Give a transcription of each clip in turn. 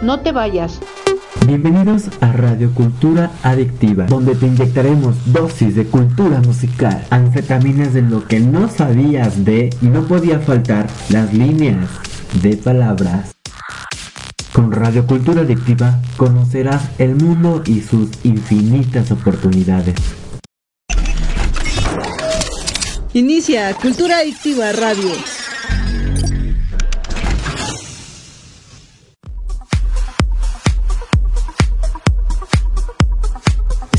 No te vayas. Bienvenidos a Radio Cultura Adictiva, donde te inyectaremos dosis de cultura musical, anfetaminas de lo que no sabías de y no podía faltar las líneas de palabras. Con Radio Cultura Adictiva conocerás el mundo y sus infinitas oportunidades. Inicia Cultura Adictiva Radio.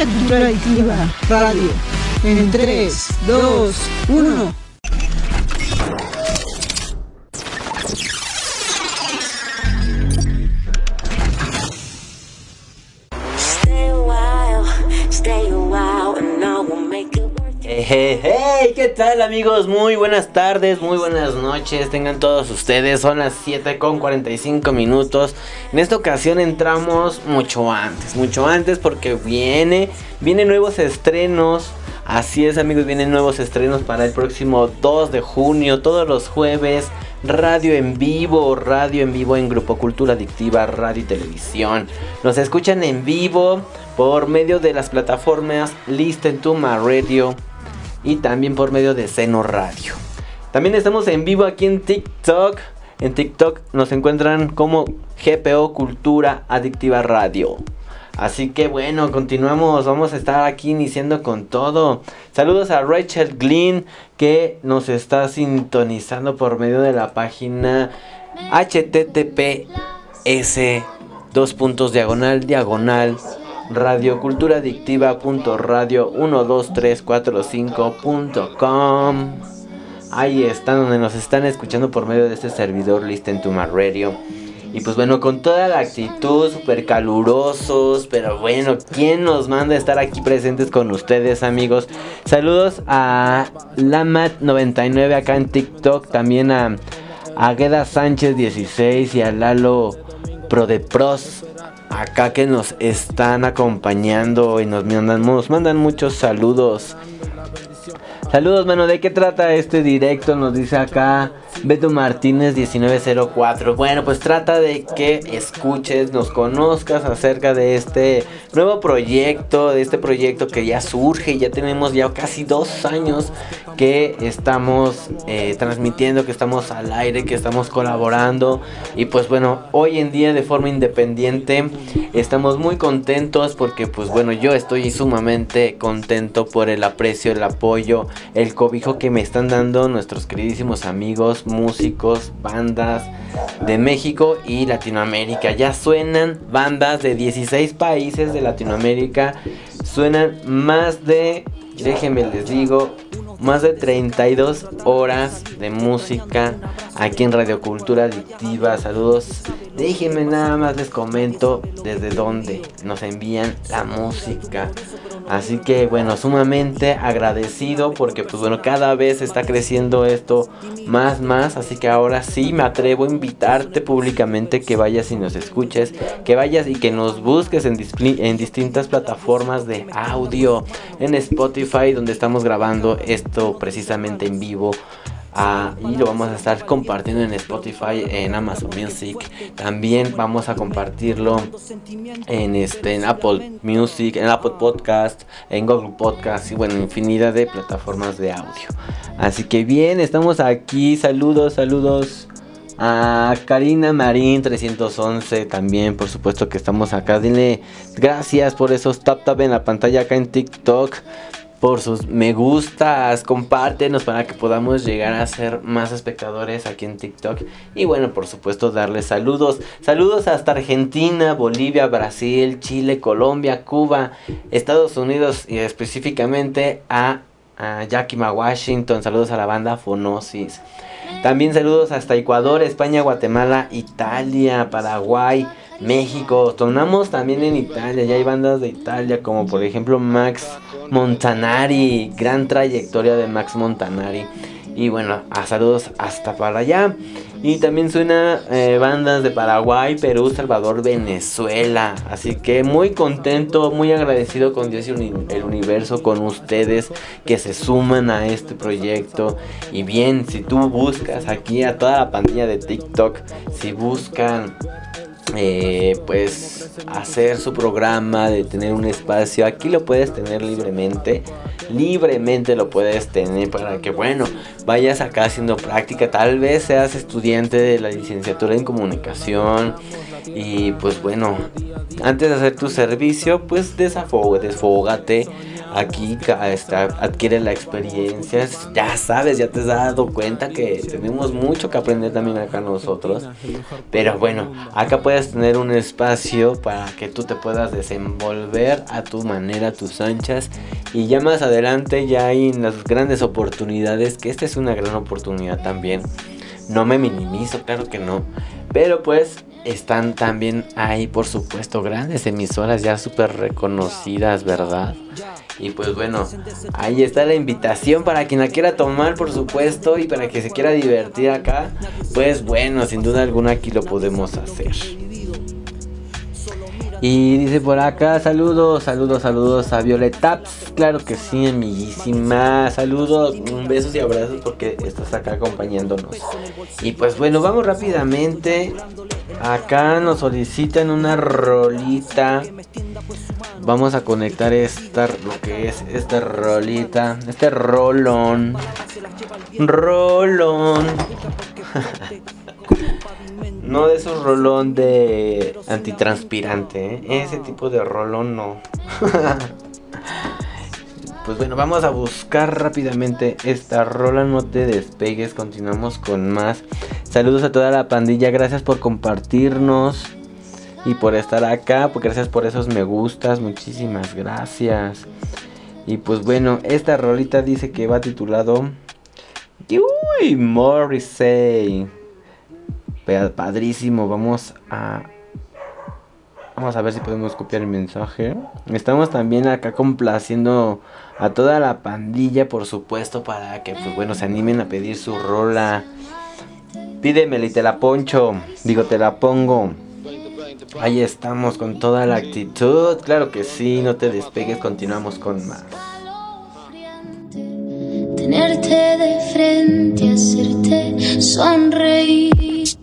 Cultura Adictiva Radio. En 3, 2, 1. Hey, ¿qué tal amigos? Muy buenas tardes, muy buenas noches, tengan todos ustedes, son las 7 con 45 minutos. En esta ocasión entramos mucho antes, mucho antes porque viene, vienen nuevos estrenos. Así es amigos, vienen nuevos estrenos para el próximo 2 de junio, todos los jueves. Radio en vivo, radio en vivo en Grupo Cultura Adictiva, radio y televisión. Nos escuchan en vivo por medio de las plataformas Listen to My Radio y también por medio de Seno Radio. También estamos en vivo aquí en TikTok. En TikTok nos encuentran como GPO Cultura Adictiva Radio. Así que bueno, continuamos, vamos a estar aquí iniciando con todo. Saludos a Rachel Glynn que nos está sintonizando por medio de la página https dos puntos diagonal diagonal radioculturaadictiva.radio 12345.com Ahí están donde nos están escuchando por medio de este servidor Listen to My Radio. Y pues bueno, con toda la actitud, súper calurosos, pero bueno, ¿quién nos manda a estar aquí presentes con ustedes, amigos? Saludos a Lamat99 acá en TikTok, también a Agueda Sánchez 16 y a Lalo Pro de Pros acá que nos están acompañando y nos mandan, muchos saludos. Saludos, mano, ¿de qué trata este directo? Nos dice acá Beto Martínez 1904. Bueno, pues trata de que escuches, nos conozcas acerca de este nuevo proyecto, de este proyecto que ya surge, ya tenemos ya casi dos años que estamos eh, transmitiendo, que estamos al aire, que estamos colaborando. Y pues bueno, hoy en día de forma independiente estamos muy contentos porque pues bueno, yo estoy sumamente contento por el aprecio, el apoyo, el cobijo que me están dando nuestros queridísimos amigos, músicos, bandas de México y Latinoamérica. Ya suenan bandas de 16 países de Latinoamérica. Suenan más de, déjenme les digo, más de 32 horas de música aquí en Radio Cultura Adictiva. Saludos. Déjenme nada más les comento desde dónde nos envían la música. Así que bueno, sumamente agradecido porque pues bueno, cada vez está creciendo esto más más, así que ahora sí me atrevo a invitarte públicamente que vayas y nos escuches, que vayas y que nos busques en, distintas plataformas de audio, en Spotify donde estamos grabando esto precisamente en vivo. Ah, y lo vamos a estar compartiendo en Spotify, en Amazon Music. También vamos a compartirlo en este en Apple Music, en Apple Podcast, en Google Podcast y bueno, infinidad de plataformas de audio. Así que bien, estamos aquí. Saludos, saludos a Karina Marín 311 también, por supuesto que estamos acá. Dile gracias por esos tap tap en la pantalla acá en TikTok. Por sus me gustas, compártenos para que podamos llegar a ser más espectadores aquí en TikTok. Y bueno, por supuesto, darles saludos. Saludos hasta Argentina, Bolivia, Brasil, Chile, Colombia, Cuba, Estados Unidos y específicamente a, a Yakima, Washington. Saludos a la banda Fonosis. También saludos hasta Ecuador, España, Guatemala, Italia, Paraguay, México. Sonamos también en Italia. Ya hay bandas de Italia como por ejemplo Max Montanari. Gran trayectoria de Max Montanari. Y bueno, a saludos hasta para allá. Y también suena eh, bandas de Paraguay, Perú, Salvador, Venezuela. Así que muy contento, muy agradecido con Dios y el universo, con ustedes que se suman a este proyecto. Y bien, si tú buscas aquí a toda la pandilla de TikTok, si buscan eh, pues hacer su programa, de tener un espacio. Aquí lo puedes tener libremente. Libremente lo puedes tener para que, bueno, vayas acá haciendo práctica. Tal vez seas estudiante de la licenciatura en comunicación. Y pues bueno, antes de hacer tu servicio, pues desafógate, desfógate aquí está, adquiere la experiencia. Ya sabes, ya te has dado cuenta que tenemos mucho que aprender también acá nosotros. Pero bueno, acá puedes tener un espacio para que tú te puedas desenvolver a tu manera, a tus anchas. Y ya más adelante ya hay las grandes oportunidades, que esta es una gran oportunidad también. No me minimizo, claro que no. Pero pues están también ahí, por supuesto, grandes emisoras ya súper reconocidas, ¿verdad? Y pues bueno, ahí está la invitación para quien la quiera tomar, por supuesto, y para que se quiera divertir acá. Pues bueno, sin duda alguna aquí lo podemos hacer. Y dice por acá, saludos, saludos, saludos a Violeta. Claro que sí, amiguísima. Saludos, besos y abrazos porque estás acá acompañándonos. Y pues bueno, vamos rápidamente. Acá nos solicitan una rolita. Vamos a conectar esta, lo que es esta rolita, este rolón. Rolón. No de esos rolón de antitranspirante, ¿eh? ese tipo de rolón no. pues bueno, vamos a buscar rápidamente esta rola, no te despegues, continuamos con más. Saludos a toda la pandilla, gracias por compartirnos y por estar acá, pues gracias por esos me gustas, muchísimas gracias. Y pues bueno, esta rolita dice que va titulado Uy, Morrissey padrísimo. Vamos a Vamos a ver si podemos copiar el mensaje. Estamos también acá complaciendo a toda la pandilla, por supuesto, para que, pues bueno, se animen a pedir su rola. Pídemela y te la poncho. Digo, te la pongo. Ahí estamos con toda la actitud. Claro que sí, no te despegues, continuamos con más. Tenerte de frente, hacerte sonreír.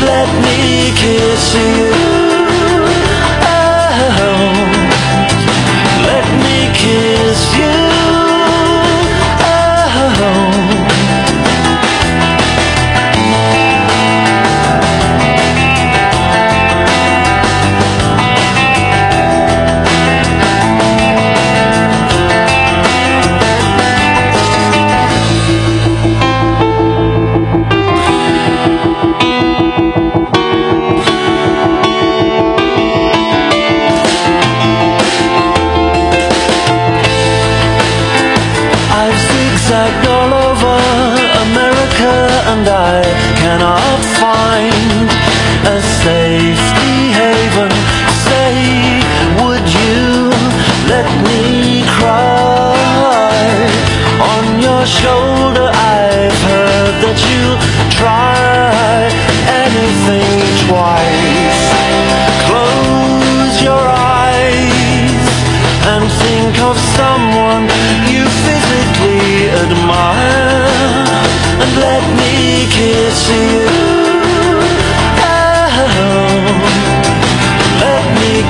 let me kiss you.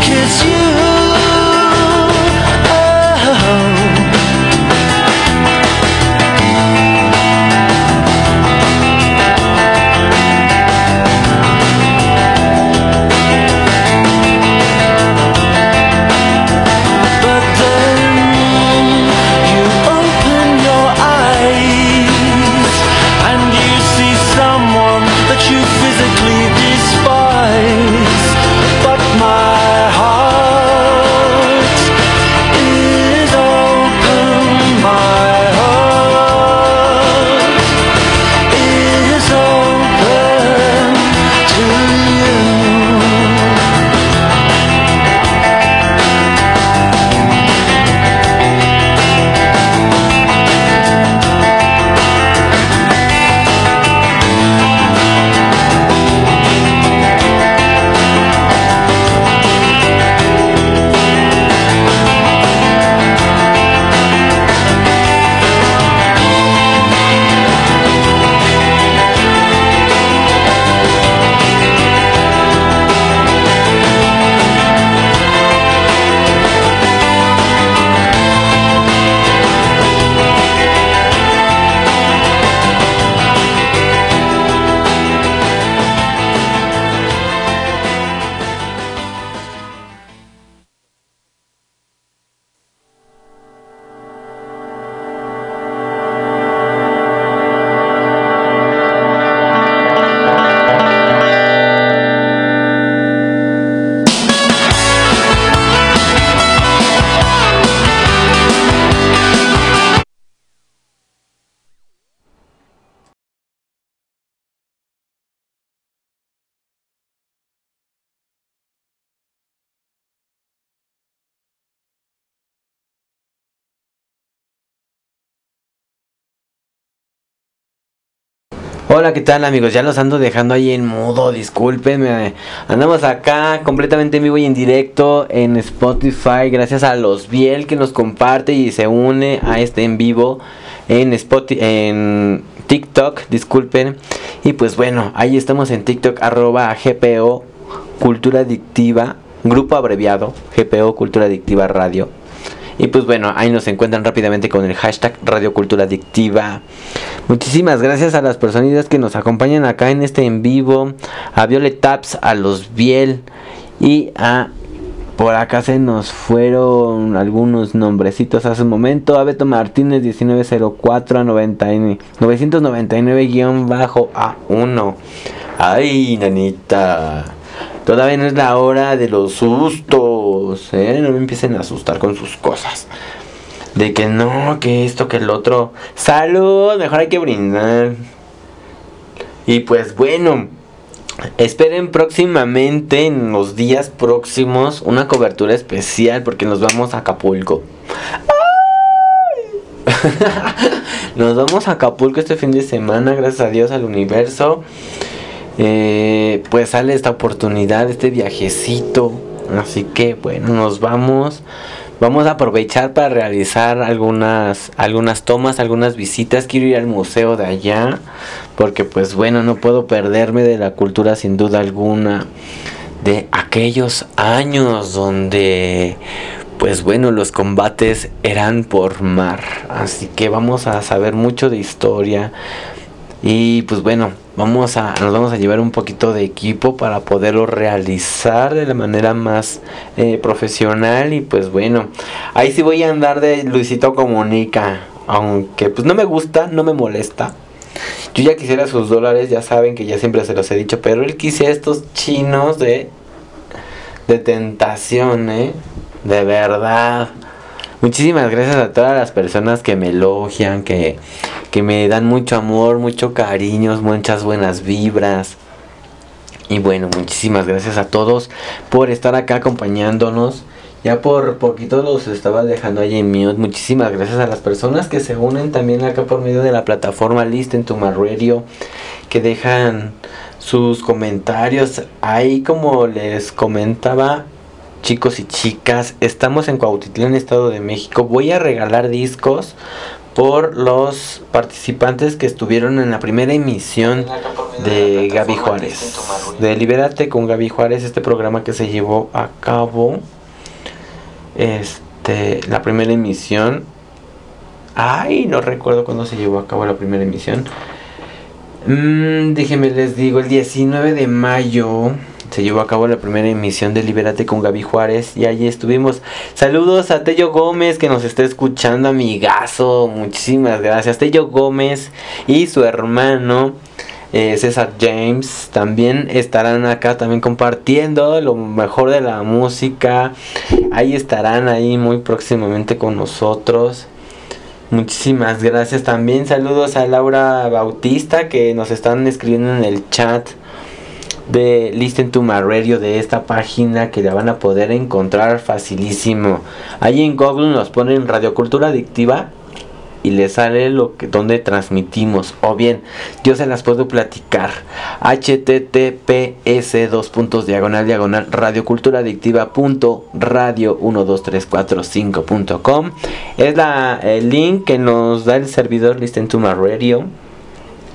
Kiss you. Hola, ¿qué tal amigos? Ya los ando dejando ahí en mudo, discúlpenme. Andamos acá completamente en vivo y en directo en Spotify. Gracias a los Biel que nos comparte y se une a este en vivo en Spotify, en TikTok, disculpen. Y pues bueno, ahí estamos en TikTok, arroba GPO Cultura Adictiva, grupo abreviado, GPO Cultura Adictiva Radio. Y pues bueno, ahí nos encuentran rápidamente con el hashtag Radio Cultura Adictiva. Muchísimas gracias a las personitas que nos acompañan acá en este en vivo. A Violet Taps, a los Biel y a... Por acá se nos fueron algunos nombrecitos hace un momento. A Beto Martínez 1904 a 99 999-A1. Ay, nanita. Todavía no es la hora de los sustos, ¿eh? No me empiecen a asustar con sus cosas. De que no, que esto, que el otro. Salud, mejor hay que brindar. Y pues bueno, esperen próximamente, en los días próximos, una cobertura especial porque nos vamos a Acapulco. ¡Ay! nos vamos a Acapulco este fin de semana, gracias a Dios, al universo. Eh, pues sale esta oportunidad, este viajecito. Así que bueno, nos vamos. Vamos a aprovechar para realizar algunas, algunas tomas, algunas visitas. Quiero ir al museo de allá. Porque pues bueno, no puedo perderme de la cultura sin duda alguna. De aquellos años donde pues bueno, los combates eran por mar. Así que vamos a saber mucho de historia. Y pues bueno, vamos a, nos vamos a llevar un poquito de equipo para poderlo realizar de la manera más eh, profesional. Y pues bueno, ahí sí voy a andar de Luisito Comunica. Aunque pues no me gusta, no me molesta. Yo ya quisiera sus dólares, ya saben que ya siempre se los he dicho. Pero él quise estos chinos de, de tentación, ¿eh? De verdad. Muchísimas gracias a todas las personas que me elogian, que, que me dan mucho amor, mucho cariño, muchas buenas vibras. Y bueno, muchísimas gracias a todos por estar acá acompañándonos. Ya por poquito los estaba dejando ahí en mute. Muchísimas gracias a las personas que se unen también acá por medio de la plataforma Listen to My Radio. Que dejan sus comentarios. Ahí como les comentaba, chicos y chicas, estamos en Cuautitlán, Estado de México. Voy a regalar discos por los participantes que estuvieron en la primera emisión de Gaby Juárez. De Libérate con Gaby Juárez, este programa que se llevó a cabo. Este, la primera emisión. Ay, no recuerdo cuándo se llevó a cabo la primera emisión. Mm, déjenme les digo, el 19 de mayo se llevó a cabo la primera emisión de Libérate con Gaby Juárez y allí estuvimos. Saludos a Tello Gómez que nos está escuchando, amigazo. Muchísimas gracias. Tello Gómez y su hermano eh, César James también estarán acá también compartiendo lo mejor de la música. Ahí estarán ahí muy próximamente con nosotros. Muchísimas gracias también. Saludos a Laura Bautista que nos están escribiendo en el chat de Listen to My Radio de esta página que la van a poder encontrar facilísimo. Ahí en Google nos ponen Radio Cultura Adictiva y le sale lo que donde transmitimos. O bien yo se las puedo platicar. Https dos puntos diagonal diagonal radioculturaadictiva punto radio 12345.com es la el link que nos da el servidor Listen to My Radio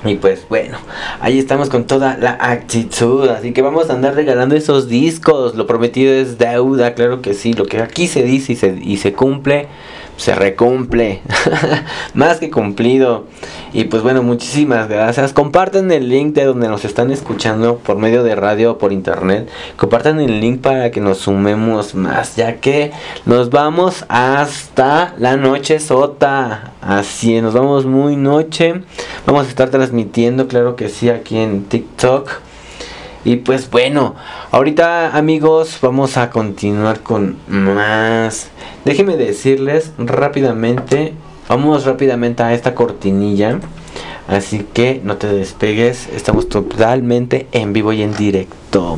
y pues bueno, ahí estamos con toda la actitud. Así que vamos a andar regalando esos discos. Lo prometido es deuda, claro que sí. Lo que aquí se dice y se, y se cumple, se recumple. Más que cumplido. Y pues bueno, muchísimas gracias. Compartan el link de donde nos están escuchando por medio de radio o por internet. Compartan el link para que nos sumemos más. Ya que nos vamos hasta la noche sota. Así es, nos vamos muy noche. Vamos a estar transmitiendo, claro que sí, aquí en TikTok. Y pues bueno, ahorita amigos vamos a continuar con más. Déjenme decirles rápidamente, vamos rápidamente a esta cortinilla. Así que no te despegues, estamos totalmente en vivo y en directo.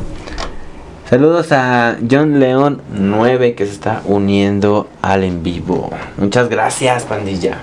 Saludos a John León 9 que se está uniendo al en vivo. Muchas gracias, pandilla.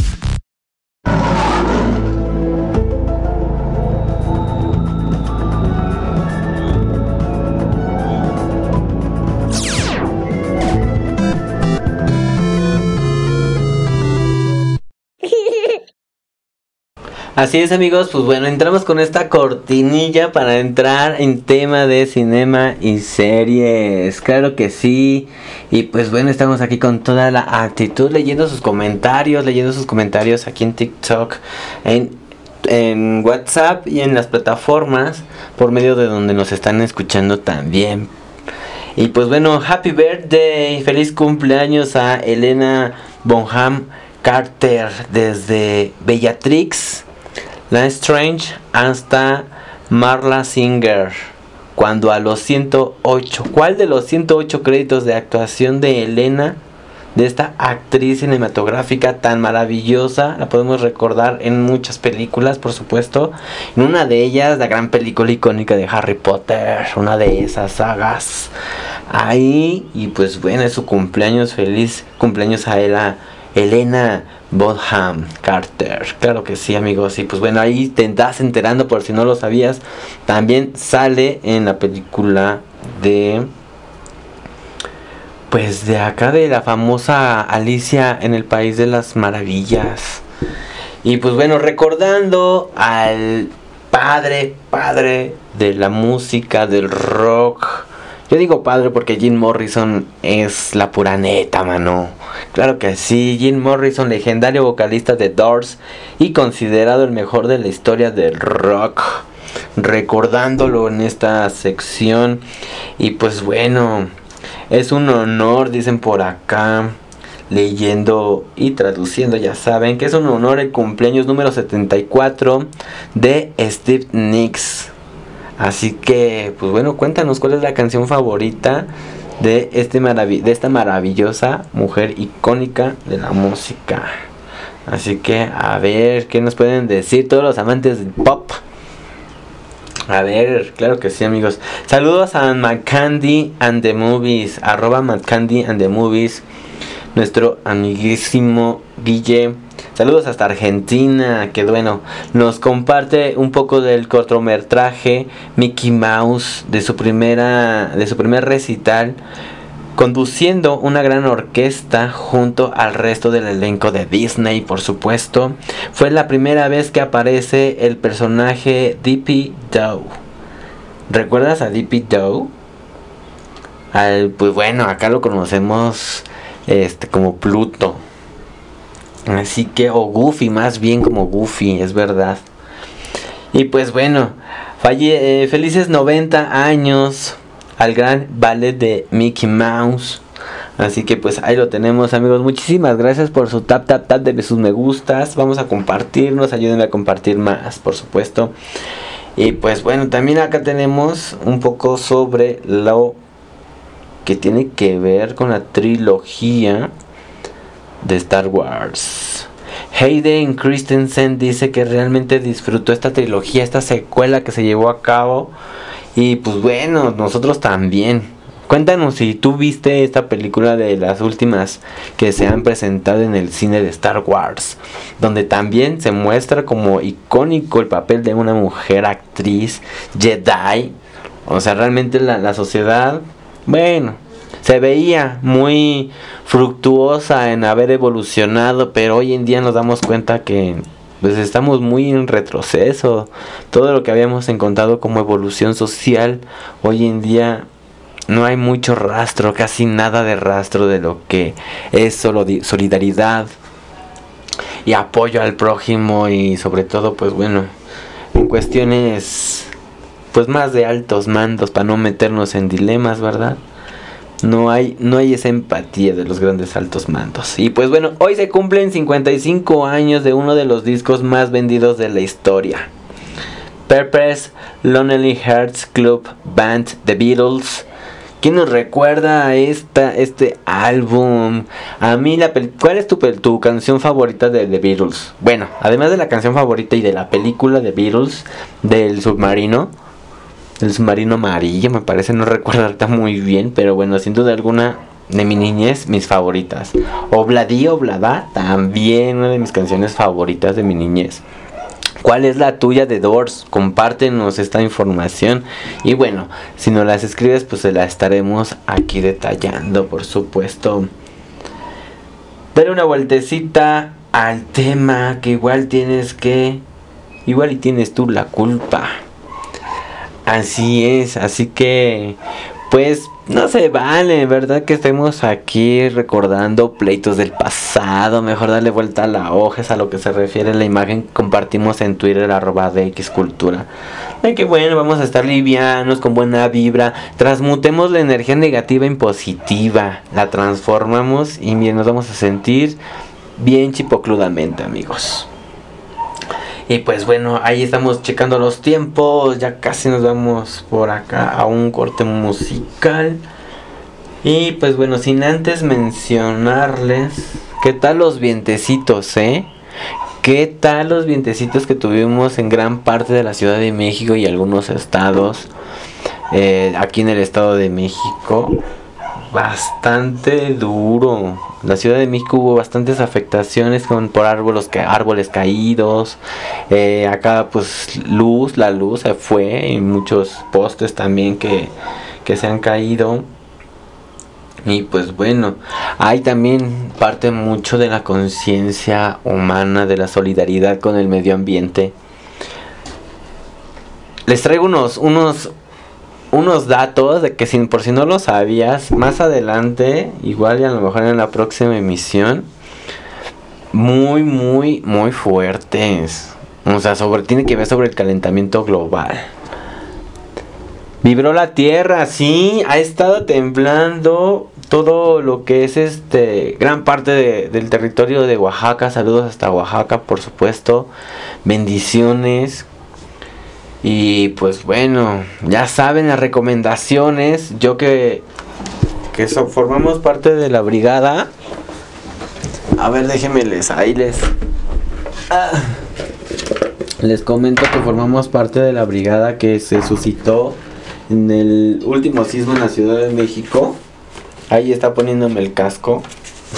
Así es amigos, pues bueno, entramos con esta cortinilla para entrar en tema de cinema y series. Claro que sí. Y pues bueno, estamos aquí con toda la actitud, leyendo sus comentarios, leyendo sus comentarios aquí en TikTok, en, WhatsApp y en las plataformas por medio de donde nos están escuchando también. Y pues bueno, happy birthday, feliz cumpleaños a Elena Bonham Carter desde Bellatrix. La Strange hasta Marla Singer. Cuando a los 108, ¿cuál de los 108 créditos de actuación de Elena, de esta actriz cinematográfica tan maravillosa, la podemos recordar en muchas películas, por supuesto? En una de ellas, la gran película icónica de Harry Potter, una de esas sagas. Ahí, y pues bueno, es su cumpleaños, feliz cumpleaños a ella, Elena Bonham Carter. Claro que sí, amigos. Y pues bueno, ahí te estás enterando por si no lo sabías. También sale en la película de. Pues de acá de la famosa Alicia en el País de las Maravillas. Y pues bueno, recordando al padre, padre de la música, del rock Yo digo padre porque Jim Morrison es la pura neta, mano. Claro que sí, Jim Morrison, legendario vocalista de Doors y considerado el mejor de la historia del rock. Recordándolo en esta sección. Y pues bueno, es un honor, dicen por acá leyendo y traduciendo, ya saben que es un honor el cumpleaños número 74 de Steve Nicks. Así que, pues bueno, cuéntanos cuál es la canción favorita de, este de esta maravillosa mujer icónica de la música. Así que, a ver, ¿qué nos pueden decir todos los amantes del pop? A ver, claro que sí, amigos. Saludos a McCandy and the Movies, arroba McCandy and the Movies, nuestro amiguísimo Guille. Saludos hasta Argentina, que bueno, nos comparte un poco del cortometraje Mickey Mouse de su primera, de su primer recital, conduciendo una gran orquesta junto al resto del elenco de Disney, por supuesto. Fue la primera vez que aparece el personaje Dippy Doe. ¿Recuerdas a Dippy Doe? Al, pues bueno, acá lo conocemos este como Pluto. Así que, o Goofy, más bien como Goofy, es verdad. Y pues bueno, falle, eh, felices 90 años al gran ballet de Mickey Mouse. Así que pues ahí lo tenemos amigos. Muchísimas gracias por su tap tap tap de sus me gustas. Vamos a compartirnos, ayúdenme a compartir más, por supuesto. Y pues bueno, también acá tenemos un poco sobre lo que tiene que ver con la trilogía de Star Wars. Hayden Christensen dice que realmente disfrutó esta trilogía, esta secuela que se llevó a cabo. Y pues bueno, nosotros también. Cuéntanos si tú viste esta película de las últimas que se han presentado en el cine de Star Wars, donde también se muestra como icónico el papel de una mujer actriz Jedi. O sea, realmente la, la sociedad, bueno, se veía muy fructuosa en haber evolucionado, pero hoy en día nos damos cuenta que pues estamos muy en retroceso. Todo lo que habíamos encontrado como evolución social, hoy en día no hay mucho rastro, casi nada de rastro de lo que es solo solidaridad y apoyo al prójimo y sobre todo pues bueno, en cuestiones pues más de altos mandos para no meternos en dilemas, ¿verdad? No hay, no hay esa empatía de los grandes altos mandos. Y pues bueno, hoy se cumplen 55 años de uno de los discos más vendidos de la historia. Purpose Lonely Hearts Club Band The Beatles. ¿Quién nos recuerda a esta, este álbum? A mí la ¿Cuál es tu, tu canción favorita de The Beatles? Bueno, además de la canción favorita y de la película de Beatles del submarino. El submarino amarillo, me parece, no recuerdo muy bien, pero bueno, sin duda alguna de mi niñez, mis favoritas. Obladí, Oblada, también una de mis canciones favoritas de mi niñez. ¿Cuál es la tuya de Doors? Compártenos esta información. Y bueno, si nos las escribes, pues se la estaremos aquí detallando, por supuesto. Dale una vueltecita al tema que igual tienes que... Igual y tienes tú la culpa. Así es, así que pues no se vale, ¿verdad? Que estemos aquí recordando pleitos del pasado. Mejor darle vuelta a la hoja, es a lo que se refiere la imagen que compartimos en Twitter, arroba de X Cultura. De que bueno, vamos a estar livianos, con buena vibra. Transmutemos la energía negativa en positiva. La transformamos y bien, nos vamos a sentir bien chipocludamente, amigos. Y pues bueno, ahí estamos checando los tiempos. Ya casi nos vamos por acá a un corte musical. Y pues bueno, sin antes mencionarles, ¿qué tal los vientecitos, eh? ¿Qué tal los vientecitos que tuvimos en gran parte de la Ciudad de México y algunos estados? Eh, aquí en el Estado de México. Bastante duro. La Ciudad de México hubo bastantes afectaciones con, por árboles, árboles caídos. Eh, acá pues luz, la luz se fue y muchos postes también que, que se han caído. Y pues bueno, hay también parte mucho de la conciencia humana, de la solidaridad con el medio ambiente. Les traigo unos, unos unos datos de que por si no lo sabías, más adelante, igual y a lo mejor en la próxima emisión, muy, muy, muy fuertes. O sea, sobre, tiene que ver sobre el calentamiento global. Vibró la tierra, sí, ha estado temblando todo lo que es este gran parte de- del territorio de Oaxaca. Saludos hasta Oaxaca, por supuesto. Bendiciones. Y pues bueno, ya saben las recomendaciones. Yo que que so- formamos parte de la brigada. A ver, déjenme les ahí les Ah. Les comento que formamos parte de la brigada que se suscitó en el último sismo en la Ciudad de México. Ahí está poniéndome el casco.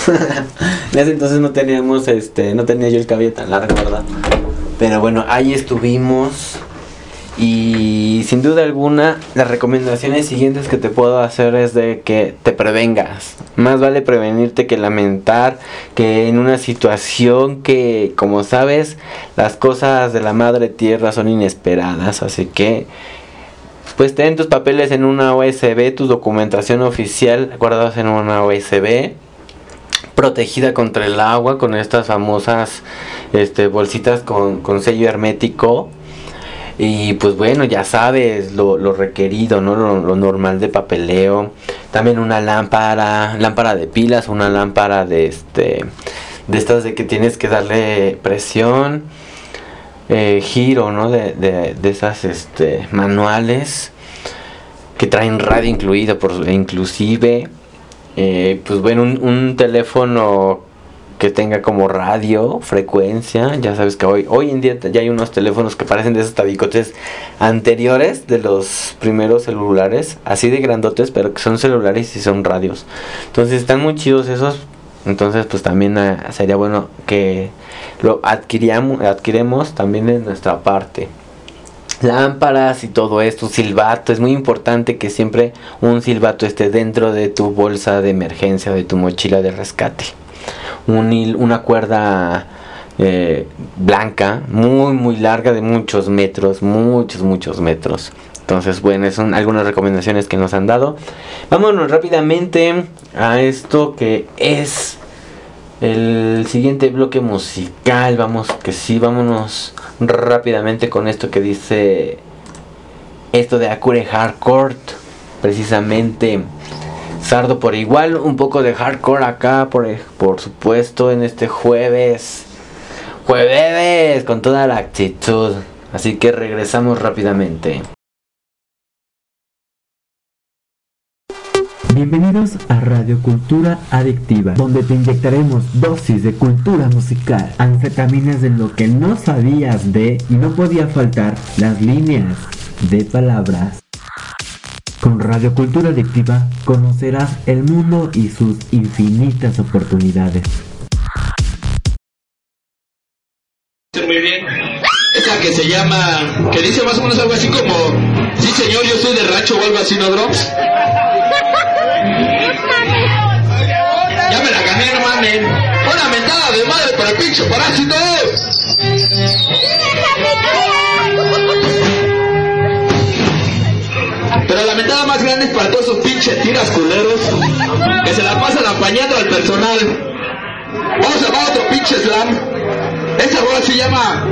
en ese entonces no teníamos este, no tenía yo el cabello tan largo, ¿verdad? Pero bueno, ahí estuvimos. Y sin duda alguna, las recomendaciones siguientes que te puedo hacer es de que te prevengas. Más vale prevenirte que lamentar que en una situación que, como sabes, las cosas de la madre tierra son inesperadas. Así que, pues ten tus papeles en una USB, tu documentación oficial guardados en una USB protegida contra el agua con estas famosas este, bolsitas con, con sello hermético. Y pues bueno, ya sabes lo, lo requerido, ¿no? Lo, lo normal de papeleo. También una lámpara, lámpara de pilas, una lámpara de este de estas de que tienes que darle presión, eh, giro, ¿no? De, de, de esas este manuales que traen radio incluido, por inclusive. Eh, pues bueno, un, un teléfono que tenga como radio, frecuencia. Ya sabes que hoy, hoy en día ya hay unos teléfonos que parecen de esos tabicotes anteriores de los primeros celulares, así de grandotes, pero que son celulares y son radios. Entonces están muy chidos esos. Entonces pues también eh, sería bueno que lo adquiriamos, adquiremos también en nuestra parte lámparas y todo esto, silbato, es muy importante que siempre un silbato esté dentro de tu bolsa de emergencia, de tu mochila de rescate. Una cuerda eh, blanca, muy muy larga de muchos metros, muchos muchos metros. Entonces, bueno, son algunas recomendaciones que nos han dado. Vámonos rápidamente a esto que es el siguiente bloque musical. Vamos que sí, vámonos rápidamente con esto que dice esto de Acure Hardcore. Precisamente Sardo por igual, un poco de hardcore acá, por, por supuesto, en este jueves. Jueves, con toda la actitud. Así que regresamos rápidamente. Bienvenidos a Radio Cultura Adictiva, donde te inyectaremos dosis de cultura musical, anfetaminas de lo que no sabías de y no podía faltar las líneas de palabras. Con Radio Cultura Adictiva conocerás el mundo y sus infinitas oportunidades. muy bien. Esa que se llama, que dice más o menos algo así como, sí señor, yo soy de rancho o algo así, ¿no, Drops? Ya me la gané, no mamen. Una mentada de madre para el pinche parásito. Más grande es para todos esos pinches tiras culeros que se la pasan apañando al personal. Vamos a llamar otro pinche slam. Esa rola se llama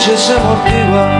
noche se amortigua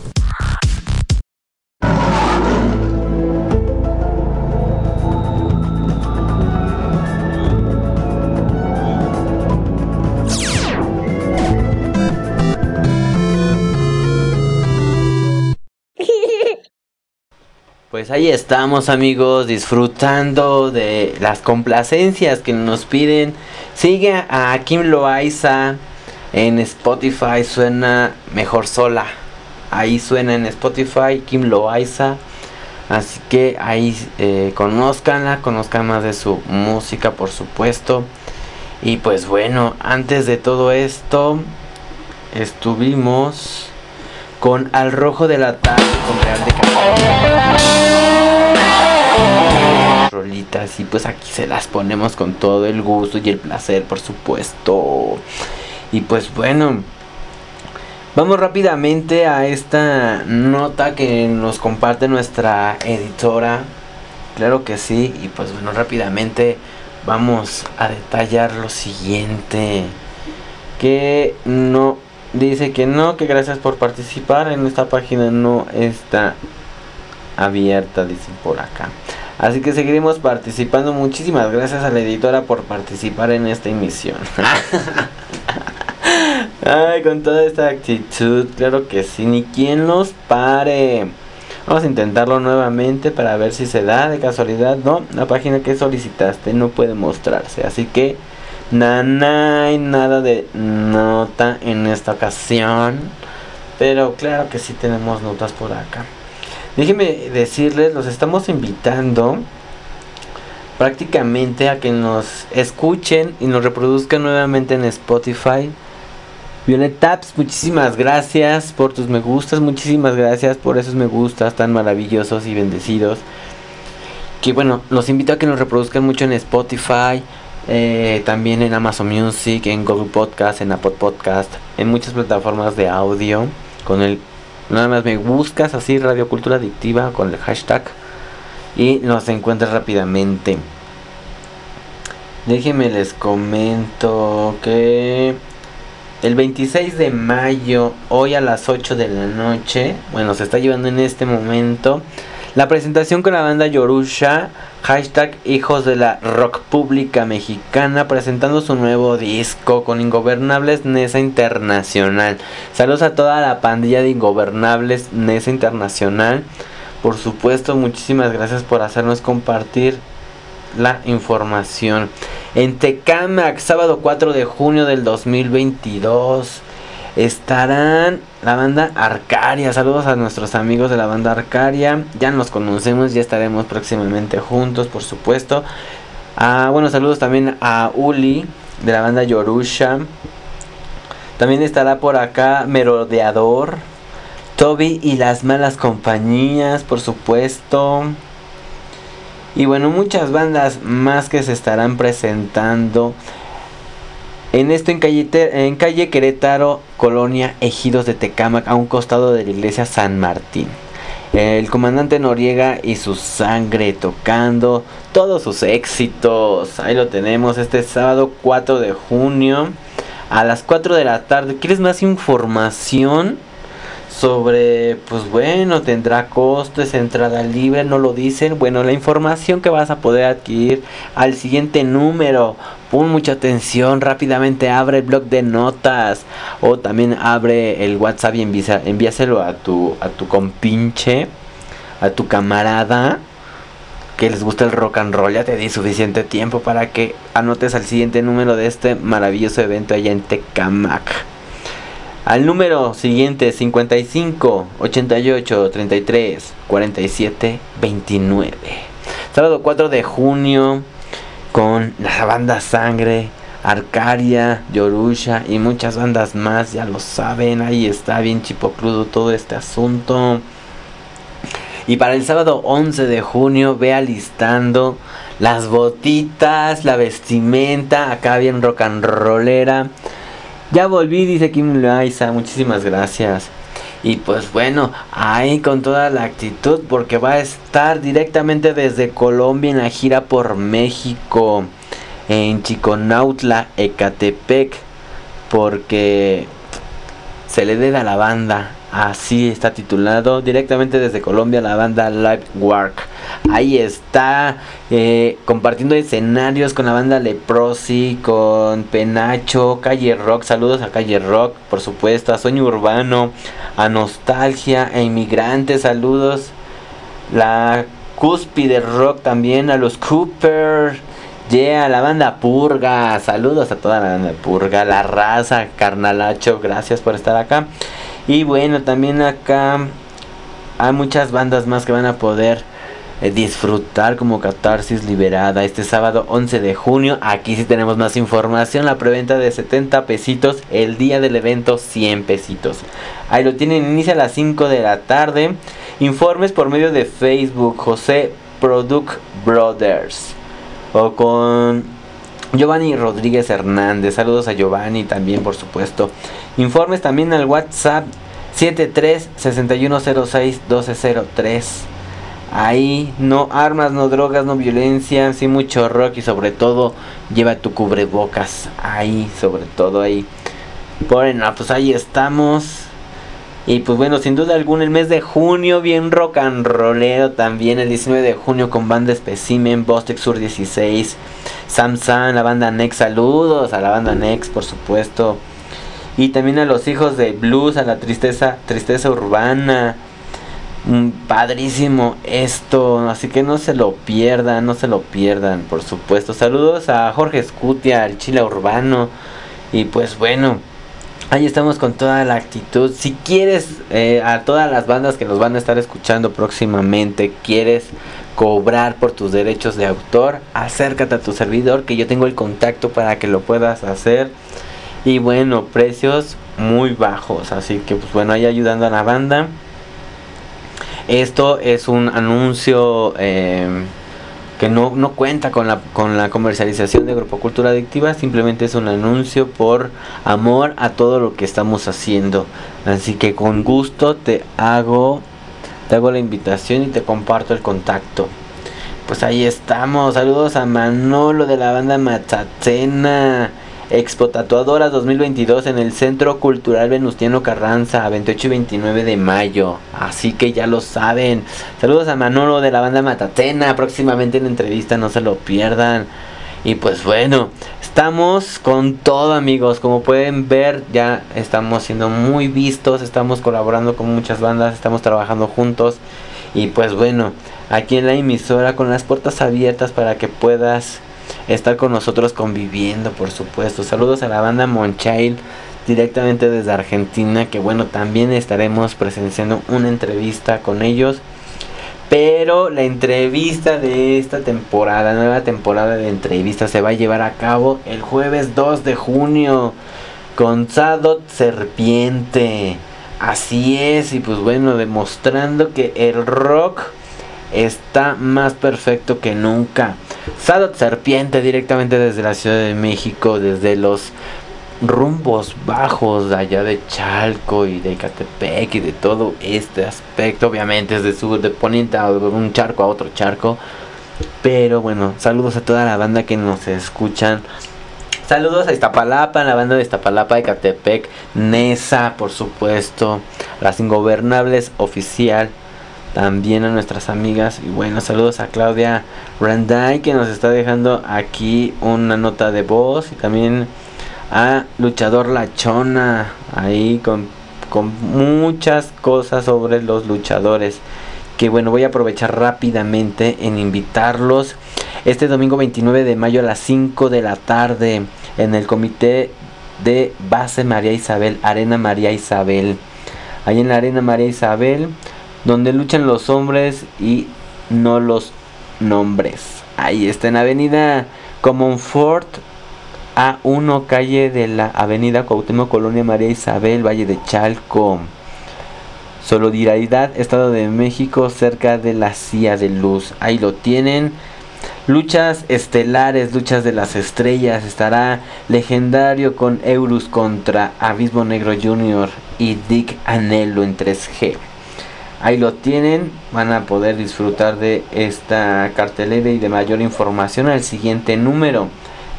Ahí estamos amigos, disfrutando de las complacencias que nos piden. Sigue a Kim Loaiza en Spotify, suena mejor sola. Ahí suena en Spotify Kim Loaiza. Así que ahí eh, conozcanla, conozcan más de su música por supuesto. Y pues bueno, antes de todo esto, estuvimos con Al Rojo de la Tarde con Real de Castilla. Rolitas y pues aquí se las ponemos con todo el gusto y el placer por supuesto. Y pues bueno, vamos rápidamente a esta nota que nos comparte nuestra editora. Claro que sí, y pues bueno, rápidamente vamos a detallar lo siguiente. Que no dice que no, que gracias por participar. En esta página no está abierta, dicen por acá. Así que seguiremos participando. Muchísimas gracias a la editora por participar en esta emisión. Ay, con toda esta actitud, claro que sí, ni quien los pare. Vamos a intentarlo nuevamente para ver si se da de casualidad. No, la página que solicitaste no puede mostrarse. Así que nada, nada de nota en esta ocasión. Pero claro que sí tenemos notas por acá. Déjenme decirles, los estamos invitando prácticamente a que nos escuchen y nos reproduzcan nuevamente en Spotify. Violet Taps, muchísimas gracias por tus me gustas, muchísimas gracias por esos me gustas tan maravillosos y bendecidos. Que bueno, los invito a que nos reproduzcan mucho en Spotify, eh, también en Amazon Music, en Google Podcast, en Apple Podcast, en muchas plataformas de audio. Con el nada más me buscas así Radio Cultura Adictiva con el hashtag y nos encuentras rápidamente. Déjenme les comento que el 26 de mayo, hoy a las 8 de la noche, bueno, se está llevando en este momento la presentación con la banda Yorusha, hashtag Hijos de la Rock Pública Mexicana, presentando su nuevo disco con Ingobernables Nesa Internacional. Saludos a toda la pandilla de Ingobernables Nesa Internacional. Por supuesto, muchísimas gracias por hacernos compartir la información. En Tecamac, sábado 4 de junio del 2022 estarán la banda Arcaria. Saludos a nuestros amigos de la banda Arcaria. Ya nos conocemos, ya estaremos próximamente juntos, por supuesto. Ah, bueno, saludos también a Uli de la banda Yorusha. También estará por acá Merodeador. Toby y las malas compañías, por supuesto. Y bueno, muchas bandas más que se estarán presentando. En esto en calle, en calle Querétaro, Colonia Ejidos de Tecámac, a un costado de la iglesia San Martín. El comandante Noriega y su sangre tocando todos sus éxitos. Ahí lo tenemos este sábado 4 de junio a las 4 de la tarde. ¿Quieres más información? Sobre, pues bueno, tendrá costes, entrada libre, no lo dicen. Bueno, la información que vas a poder adquirir al siguiente número. Pon mucha atención, rápidamente abre el blog de notas o también abre el WhatsApp y envíaselo a tu, a tu compinche, a tu camarada que les gusta el rock and roll. Ya te di suficiente tiempo para que anotes al siguiente número de este maravilloso evento allá en Tecamac. Al número siguiente 55 88 33 47 29. Sábado 4 de junio con la banda Sangre, Arcaria, Yorusha y muchas bandas más, ya lo saben, ahí está bien chipocludo todo este asunto. Y para el sábado 11 de junio, ve alistando las botitas, la vestimenta, acá bien rock and rollera. Ya volví, dice Kim Loaiza, muchísimas gracias. Y pues bueno, ahí con toda la actitud porque va a estar directamente desde Colombia en la gira por México, en Chiconautla, Ecatepec, porque se le debe a la banda. Así está titulado directamente desde Colombia la banda Live Work. Ahí está eh, compartiendo escenarios con la banda Leprosy, con Penacho, Calle Rock. Saludos a Calle Rock, por supuesto, a Sueño Urbano, a Nostalgia, a Inmigrantes. Saludos. La Cúspide Rock también, a los Cooper. Yeah, la banda Purga. Saludos a toda la banda Purga. La raza, Carnalacho. Gracias por estar acá. Y bueno, también acá hay muchas bandas más que van a poder eh, disfrutar como Catarsis Liberada este sábado 11 de junio. Aquí sí tenemos más información. La preventa de 70 pesitos. El día del evento 100 pesitos. Ahí lo tienen. Inicia a las 5 de la tarde. Informes por medio de Facebook. José Product Brothers. O con Giovanni Rodríguez Hernández. Saludos a Giovanni también, por supuesto. Informes también al WhatsApp 73 6106 1203. Ahí no armas, no drogas, no violencia, sí mucho rock y sobre todo lleva tu cubrebocas. Ahí, sobre todo ahí. Bueno, pues ahí estamos. Y pues bueno, sin duda alguna el mes de junio bien rock and rollero también. El 19 de junio con banda Specimen, Bostek Sur 16, Samsung, la banda Nex. Saludos a la banda Nex, por supuesto. Y también a los hijos de blues, a la tristeza, tristeza urbana. Mm, Padrísimo esto, así que no se lo pierdan, no se lo pierdan, por supuesto. Saludos a Jorge Scutia, al Chile Urbano. Y pues bueno, ahí estamos con toda la actitud. Si quieres, eh, a todas las bandas que nos van a estar escuchando próximamente, quieres cobrar por tus derechos de autor, acércate a tu servidor que yo tengo el contacto para que lo puedas hacer. Y bueno, precios muy bajos. Así que pues bueno, ahí ayudando a la banda. Esto es un anuncio eh, que no, no cuenta con la, con la comercialización de Grupo Cultura Adictiva. Simplemente es un anuncio por amor a todo lo que estamos haciendo. Así que con gusto te hago, te hago la invitación y te comparto el contacto. Pues ahí estamos. Saludos a Manolo de la banda Matatena. Expo Tatuadoras 2022 en el Centro Cultural Venustiano Carranza, 28 y 29 de mayo. Así que ya lo saben. Saludos a Manolo de la banda Matatena. Próximamente en entrevista, no se lo pierdan. Y pues bueno, estamos con todo amigos. Como pueden ver, ya estamos siendo muy vistos. Estamos colaborando con muchas bandas. Estamos trabajando juntos. Y pues bueno, aquí en la emisora con las puertas abiertas para que puedas estar con nosotros conviviendo, por supuesto. Saludos a la banda Monchail directamente desde Argentina, que bueno, también estaremos presenciando una entrevista con ellos. Pero la entrevista de esta temporada, nueva temporada de entrevistas, se va a llevar a cabo el jueves 2 de junio con Sadot Serpiente. Así es, y pues bueno, demostrando que el rock está más perfecto que nunca. Sadot Serpiente directamente desde la Ciudad de México, desde los rumbos bajos de allá de Chalco y de Catepec y de todo este aspecto, obviamente es de sur, de poniente a un charco a otro charco. Pero bueno, saludos a toda la banda que nos escuchan. Saludos a Iztapalapa, la banda de Iztapalapa de Catepec, Nesa, por supuesto, las Ingobernables oficial, también a nuestras amigas. Y bueno saludos a Claudia Randay que nos está dejando aquí una nota de voz. Y también a Luchador Lachona ahí con, con muchas cosas sobre los luchadores. Que bueno voy a aprovechar rápidamente en invitarlos. Este domingo 29 de mayo a las 5 de la tarde en el comité de base María Isabel Arena María Isabel. Ahí en la Arena María Isabel donde luchan los hombres y no los nombres. Ahí está en Avenida Comonfort A1, calle de la Avenida Cuauhtémoc, Colonia María Isabel, Valle de Chalco. Solidaridad, Estado de México, cerca de la Cia de Luz. Ahí lo tienen. Luchas estelares, luchas de las estrellas. Estará legendario con Eurus contra Abismo Negro Jr. y Dick Anelo en 3G. Ahí lo tienen, van a poder disfrutar de esta cartelera y de mayor información al siguiente número.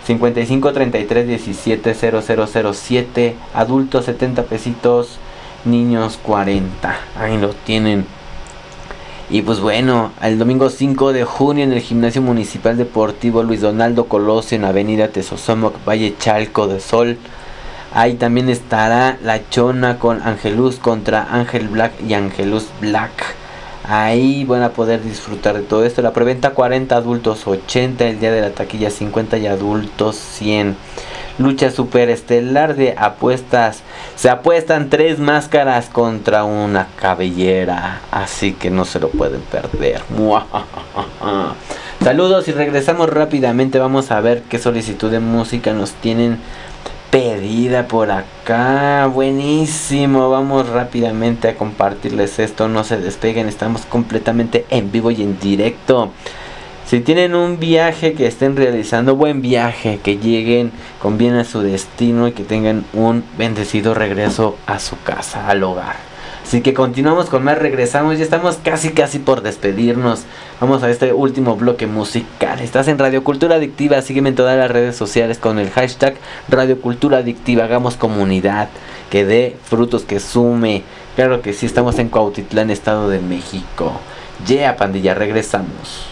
55 33 17 0007 adultos 70 pesitos niños 40 ahí lo tienen y pues bueno el domingo 5 de junio en el gimnasio municipal deportivo Luis Donaldo Colosio en avenida Tesosomoc Valle Chalco de Sol ahí también estará la chona con Angelus contra Ángel Black y Angelus Black Ahí van a poder disfrutar de todo esto. La preventa 40 adultos 80, el día de la taquilla 50 y adultos 100. Lucha super estelar de apuestas. Se apuestan tres máscaras contra una cabellera. Así que no se lo pueden perder. Saludos y regresamos rápidamente. Vamos a ver qué solicitud de música nos tienen pedida por acá. Buenísimo. Vamos rápidamente a compartirles esto. No se despeguen. Estamos completamente en vivo y en directo. Si tienen un viaje que estén realizando, buen viaje, que lleguen con bien a su destino y que tengan un bendecido regreso a su casa, al hogar. Así que continuamos con más, regresamos, ya estamos casi casi por despedirnos. Vamos a este último bloque musical. Estás en Radio Cultura Adictiva, sígueme en todas las redes sociales con el hashtag Radio Cultura Adictiva, hagamos comunidad, que dé frutos, que sume. Claro que sí, estamos en Cuautitlán, Estado de México. Yeah, pandilla, regresamos.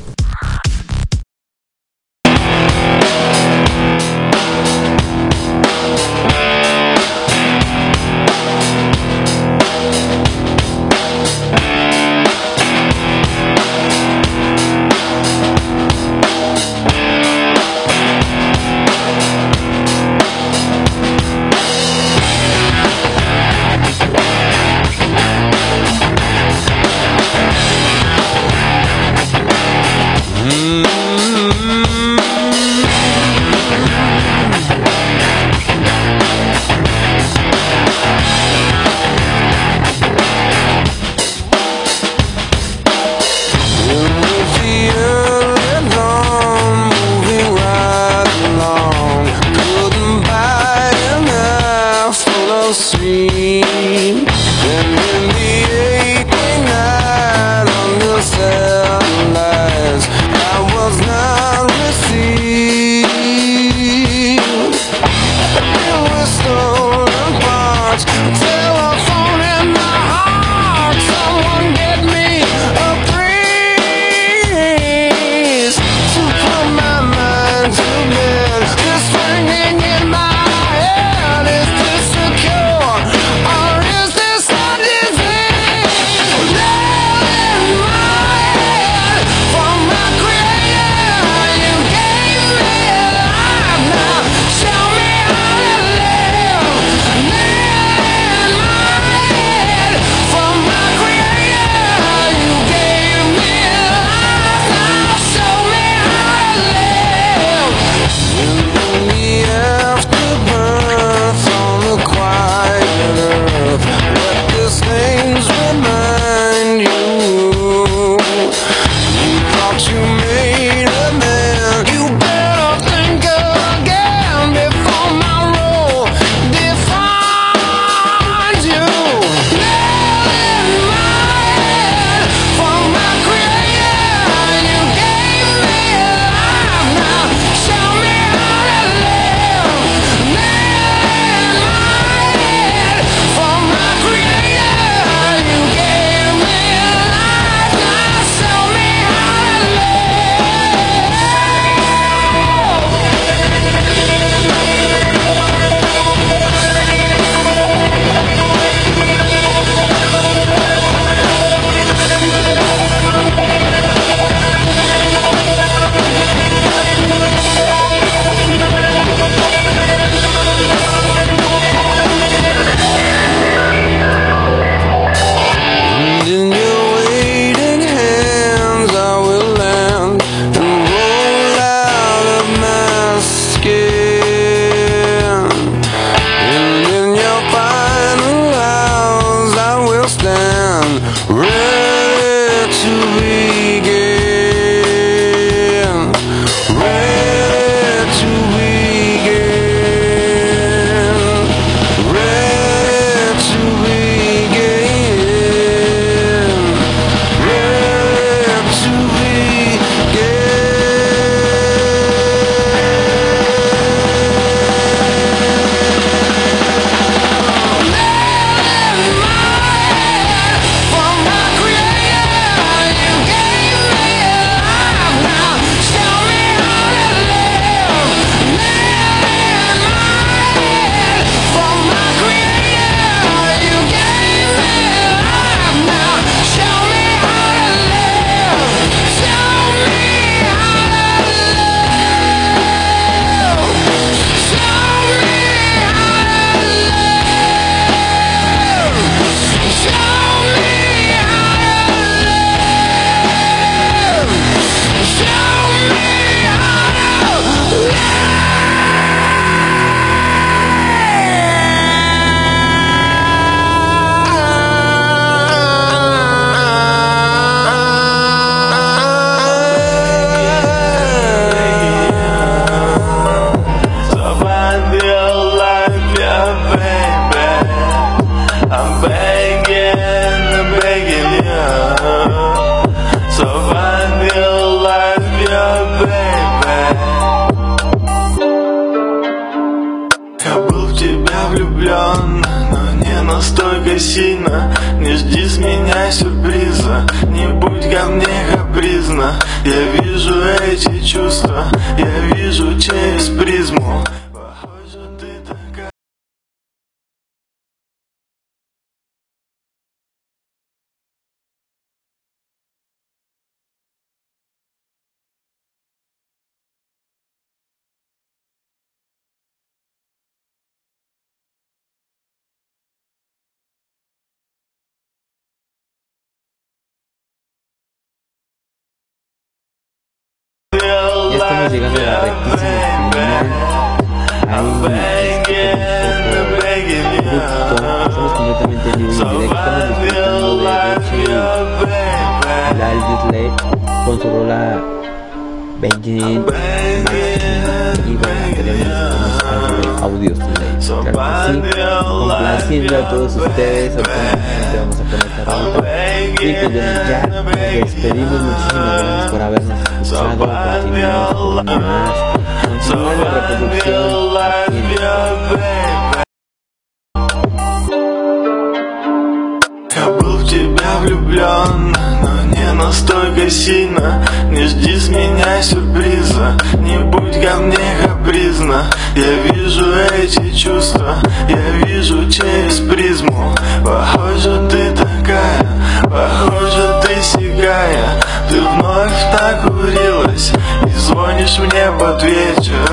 Настолько сильно. Не жди с меня сюрприза, не будь ко мне капризна. Я вижу эти чувства, я вижу через призму. Похоже, ты такая, похоже, ты сигая Ты вновь накурилась и звонишь мне под вечер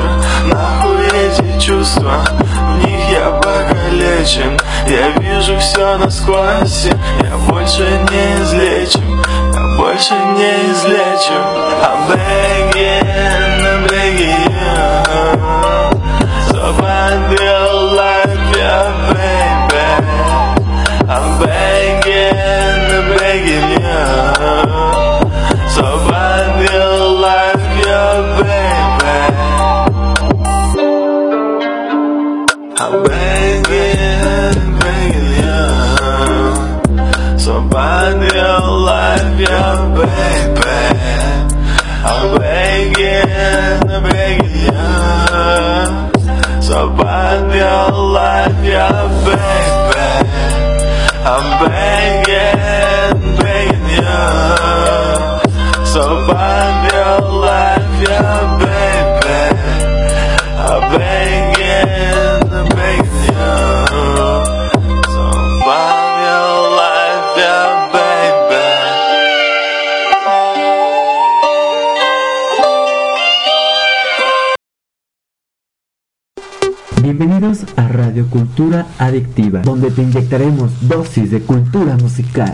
Нахуй эти чувства, в них я покалечен. Я вижу все насквозь, я больше не излечим больше не излечим I'm begging, I'm begging you So find your life, yeah, baby I'm begging, I'm begging you So find your life, yeah, baby I'm begging, begging you Somebody alive, yeah, baby I'm begging, begging you. Somebody alive, yeah, baby I'm begging, begging you Somebody alive, Bienvenidos a Radio Cultura Adictiva, donde te inyectaremos dosis de cultura musical.